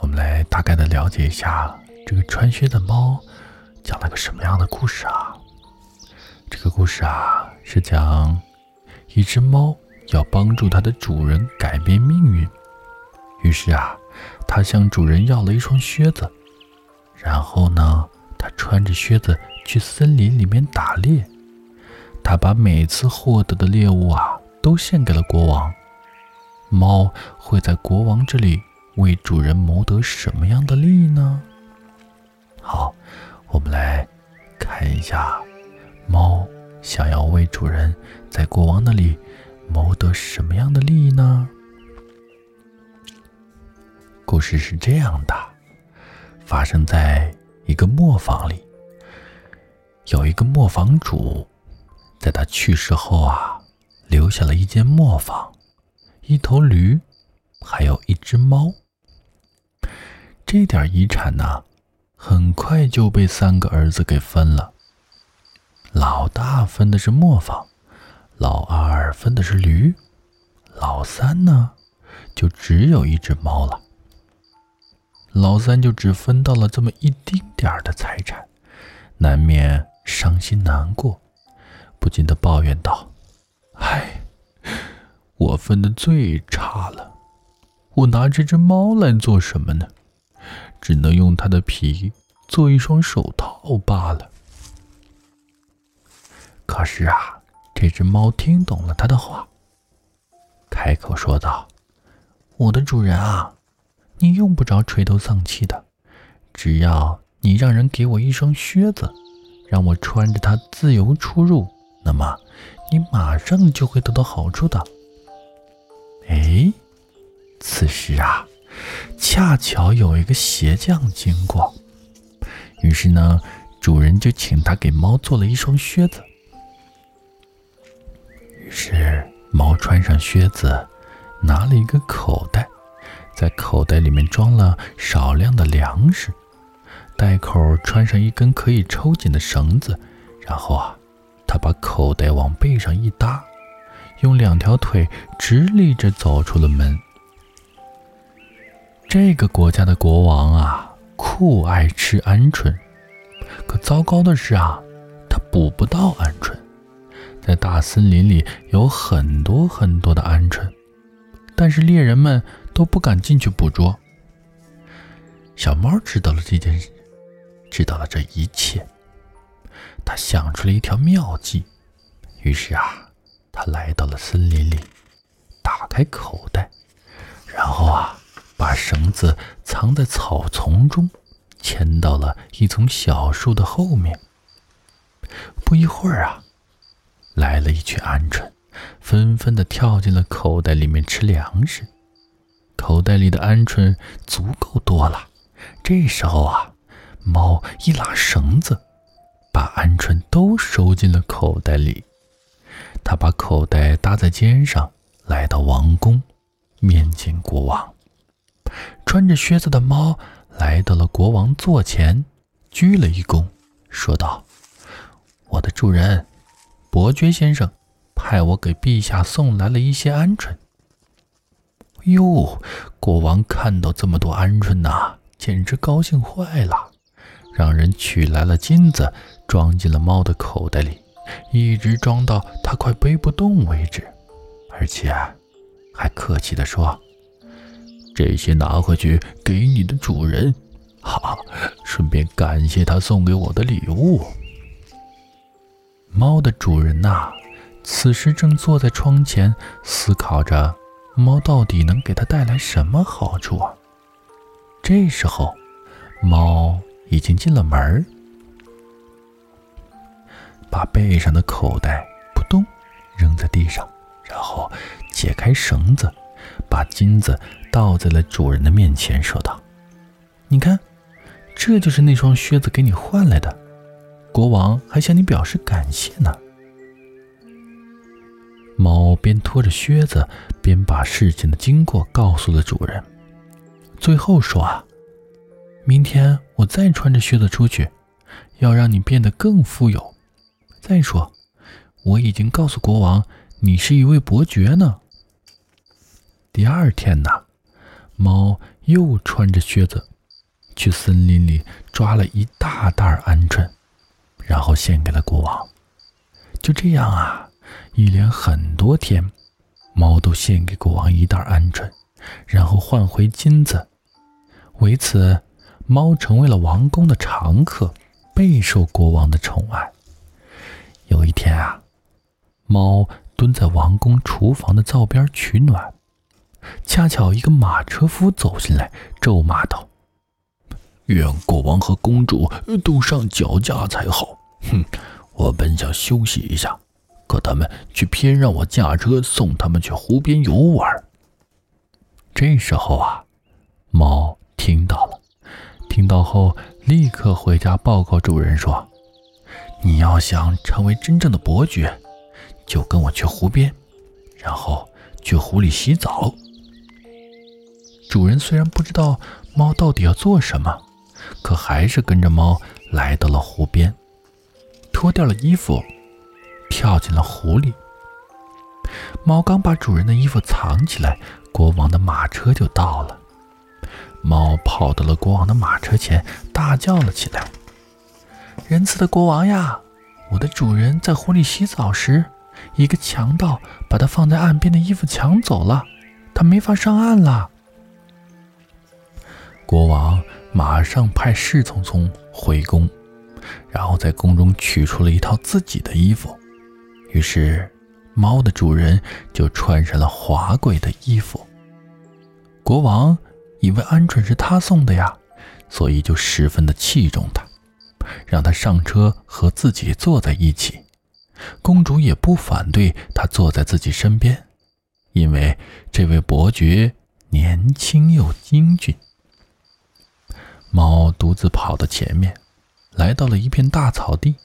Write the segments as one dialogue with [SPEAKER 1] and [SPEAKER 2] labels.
[SPEAKER 1] 我们来大概的了解一下这个穿靴的猫讲了个什么样的故事啊？这个故事啊是讲一只猫要帮助它的主人改变命运，于是啊，它向主人要了一双靴子，然后呢，它穿着靴子去森林里面打猎，它把每次获得的猎物啊都献给了国王。猫会在国王这里为主人谋得什么样的利益呢？好，我们来看一下，猫想要为主人在国王那里谋得什么样的利益呢？故事是这样的：发生在一个磨坊里，有一个磨坊主，在他去世后啊，留下了一间磨坊。一头驴，还有一只猫。这点遗产呢，很快就被三个儿子给分了。老大分的是磨坊，老二分的是驴，老三呢，就只有一只猫了。老三就只分到了这么一丁点儿的财产，难免伤心难过，不禁的抱怨道：“唉。”我分的最差了，我拿这只猫来做什么呢？只能用它的皮做一双手套罢了。可是啊，这只猫听懂了他的话，开口说道：“我的主人啊，你用不着垂头丧气的，只要你让人给我一双靴子，让我穿着它自由出入，那么你马上就会得到好处的。”哎，此时啊，恰巧有一个鞋匠经过，于是呢，主人就请他给猫做了一双靴子。于是猫穿上靴子，拿了一个口袋，在口袋里面装了少量的粮食，袋口穿上一根可以抽紧的绳子，然后啊，他把口袋往背上一搭。用两条腿直立着走出了门。这个国家的国王啊，酷爱吃鹌鹑，可糟糕的是啊，他捕不到鹌鹑。在大森林里有很多很多的鹌鹑，但是猎人们都不敢进去捕捉。小猫知道了这件事，知道了这一切，他想出了一条妙计，于是啊。他来到了森林里，打开口袋，绳子藏在草丛中，牵到了一丛小树的后面。不一会儿啊，来了一群鹌鹑，纷纷的跳进了口袋里面吃粮食。口袋里的鹌鹑足够多了。这时候啊，猫一拉绳子，把鹌鹑都收进了口袋里。他把口袋搭在肩上，来到王宫，面见国王。穿着靴子的猫来到了国王座前，鞠了一躬，说道：“我的主人，伯爵先生，派我给陛下送来了一些鹌鹑。”哟，国王看到这么多鹌鹑呐，简直高兴坏了，让人取来了金子，装进了猫的口袋里。一直装到它快背不动为止，而且还客气地说：“这些拿回去给你的主人，哈，顺便感谢他送给我的礼物。”猫的主人呐，此时正坐在窗前思考着猫到底能给他带来什么好处啊。这时候，猫已经进了门。把背上的口袋扑通扔在地上，然后解开绳子，把金子倒在了主人的面前，说道：“你看，这就是那双靴子给你换来的。国王还向你表示感谢呢。”猫边拖着靴子，边把事情的经过告诉了主人，最后说：“啊，明天我再穿着靴子出去，要让你变得更富有。”再说，我已经告诉国王，你是一位伯爵呢。第二天呢，猫又穿着靴子，去森林里抓了一大袋鹌鹑，然后献给了国王。就这样啊，一连很多天，猫都献给国王一袋鹌鹑，然后换回金子。为此，猫成为了王宫的常客，备受国王的宠爱。有一天啊，猫蹲在王宫厨房的灶边取暖。恰巧一个马车夫走进来，咒骂道：“愿国王和公主都上脚架才好！哼，我本想休息一下，可他们却偏让我驾车送他们去湖边游玩。”这时候啊，猫听到了，听到后立刻回家报告主人说：“你要想成为真正的伯爵，就跟我去湖边，然后去湖里洗澡。”主人虽然不知道猫到底要做什么，可还是跟着猫来到了湖边，脱掉了衣服，跳进了湖里。猫刚把主人的衣服藏起来，国王的马车就到了。猫跑到了国王的马车前，大叫了起来：“仁慈的国王呀，我的主人在湖里洗澡时，一个强盗把他放在岸边的衣服抢走了，他没法上岸了。”国王马上派侍从从回宫，然后在宫中取出了一套自己的衣服。于是，猫的主人就穿上了华贵的衣服。国王以为鹌鹑是他送的呀，所以就十分的器重他，让他上车和自己坐在一起。公主也不反对他坐在自己身边，因为这位伯爵年轻又英俊。猫独自跑到前面，来到了一片大草地。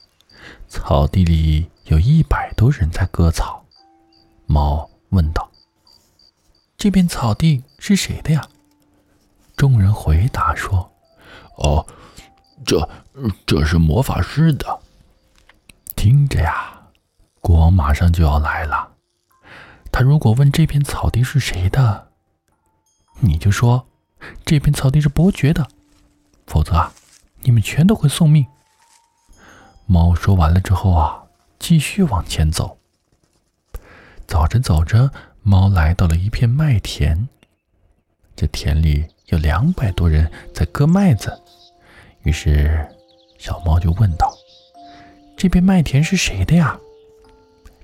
[SPEAKER 1] 草地里有一百多人在割草。猫问道：“这片草地是谁的呀？”众人回答说：“哦，这这是魔法师的。”听着呀，国王马上就要来了。他如果问这片草地是谁的，你就说这片草地是伯爵的。否则啊，你们全都会送命。猫说完了之后啊，继续往前走。走着走着，猫来到了一片麦田。这田里有两百多人在割麦子。于是，小猫就问道：“这片麦田是谁的呀？”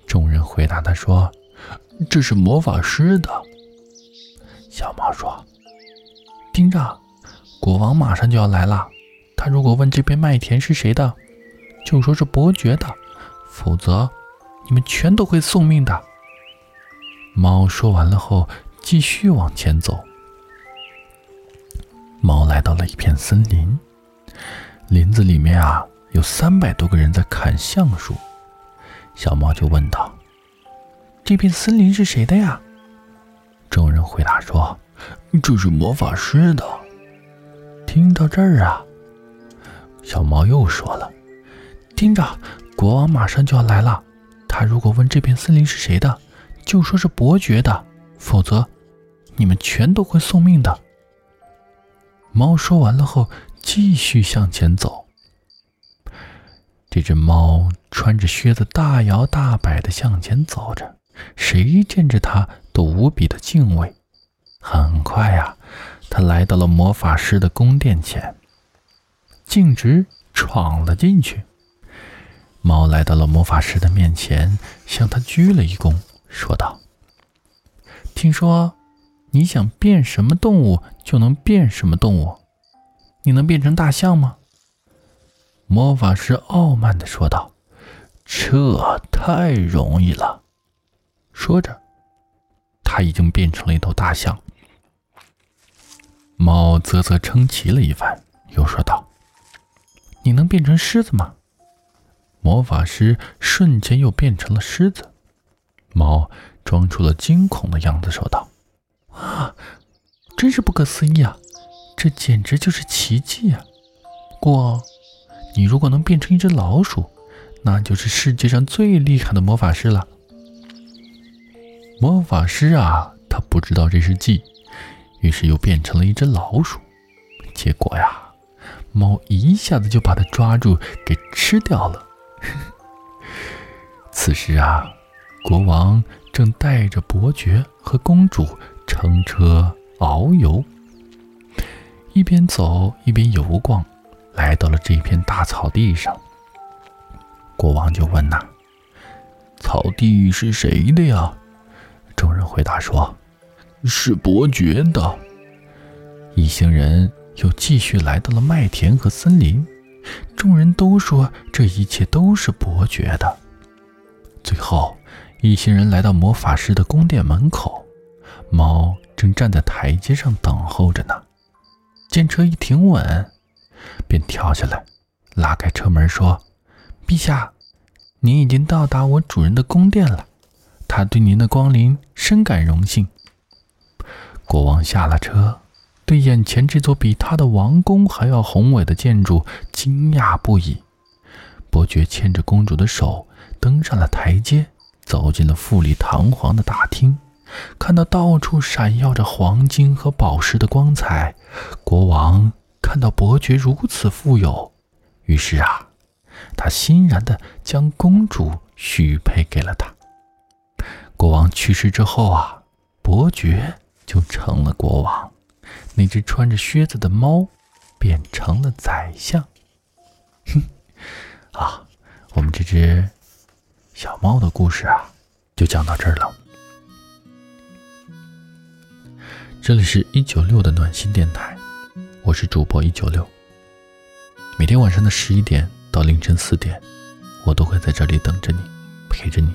[SPEAKER 1] 众人回答他说：“这是魔法师的。”小猫说：“听着。”国王马上就要来了，他如果问这片麦田是谁的，就说是伯爵的，否则你们全都会送命的。猫说完了后，继续往前走。猫来到了一片森林，林子里面啊有三百多个人在砍橡树。小猫就问道：“这片森林是谁的呀？”众人回答说：“这是魔法师的。”听到这儿啊，小猫又说了：“听着，国王马上就要来了。他如果问这片森林是谁的，就说是伯爵的，否则你们全都会送命的。”猫说完了后，继续向前走。这只猫穿着靴子，大摇大摆地向前走着，谁见着它都无比的敬畏。很快呀。他来到了魔法师的宫殿前，径直闯了进去。猫来到了魔法师的面前，向他鞠了一躬，说道：“听说你想变什么动物就能变什么动物，你能变成大象吗？”魔法师傲慢地说道：“这太容易了。”说着，他已经变成了一头大象。猫啧啧称奇了一番，又说道：“你能变成狮子吗？”魔法师瞬间又变成了狮子。猫装出了惊恐的样子，说道：“啊，真是不可思议啊！这简直就是奇迹啊！过，你如果能变成一只老鼠，那就是世界上最厉害的魔法师了。”魔法师啊，他不知道这是计。于是又变成了一只老鼠。结果呀，猫一下子就把它抓住，给吃掉了。此时啊，国王正带着伯爵和公主乘车遨游，一边走一边游逛，来到了这片大草地上。国王就问呐：“草地是谁的呀？”回答说：“是伯爵的。”一行人。又继续来到了麦田和森林，众人都说这一切都是伯爵的。最后，一行人来到魔法师的宫殿门口，猫正站在台阶上等候着呢。见车一停稳，便跳下来，拉开车门说：“陛下，您已经到达我主人的宫殿了，他对您的光临深感荣幸。”国王下了车。对眼前这座比他的王宫还要宏伟的建筑惊讶不已。伯爵牵着公主的手登上了台阶，走进了富丽堂皇的大厅，看到到处闪耀着黄金和宝石的光彩。国王看到伯爵如此富有，于是啊，他欣然地将公主许配给了他。国王去世之后啊，伯爵就成了国王。那只穿着靴子的猫变成了宰相。哼，啊，我们这只小猫的故事啊，就讲到这儿了。这里是一九六的暖心电台，我是主播一九六。每天晚上的十一点到凌晨四点，我都会在这里等着你，陪着你。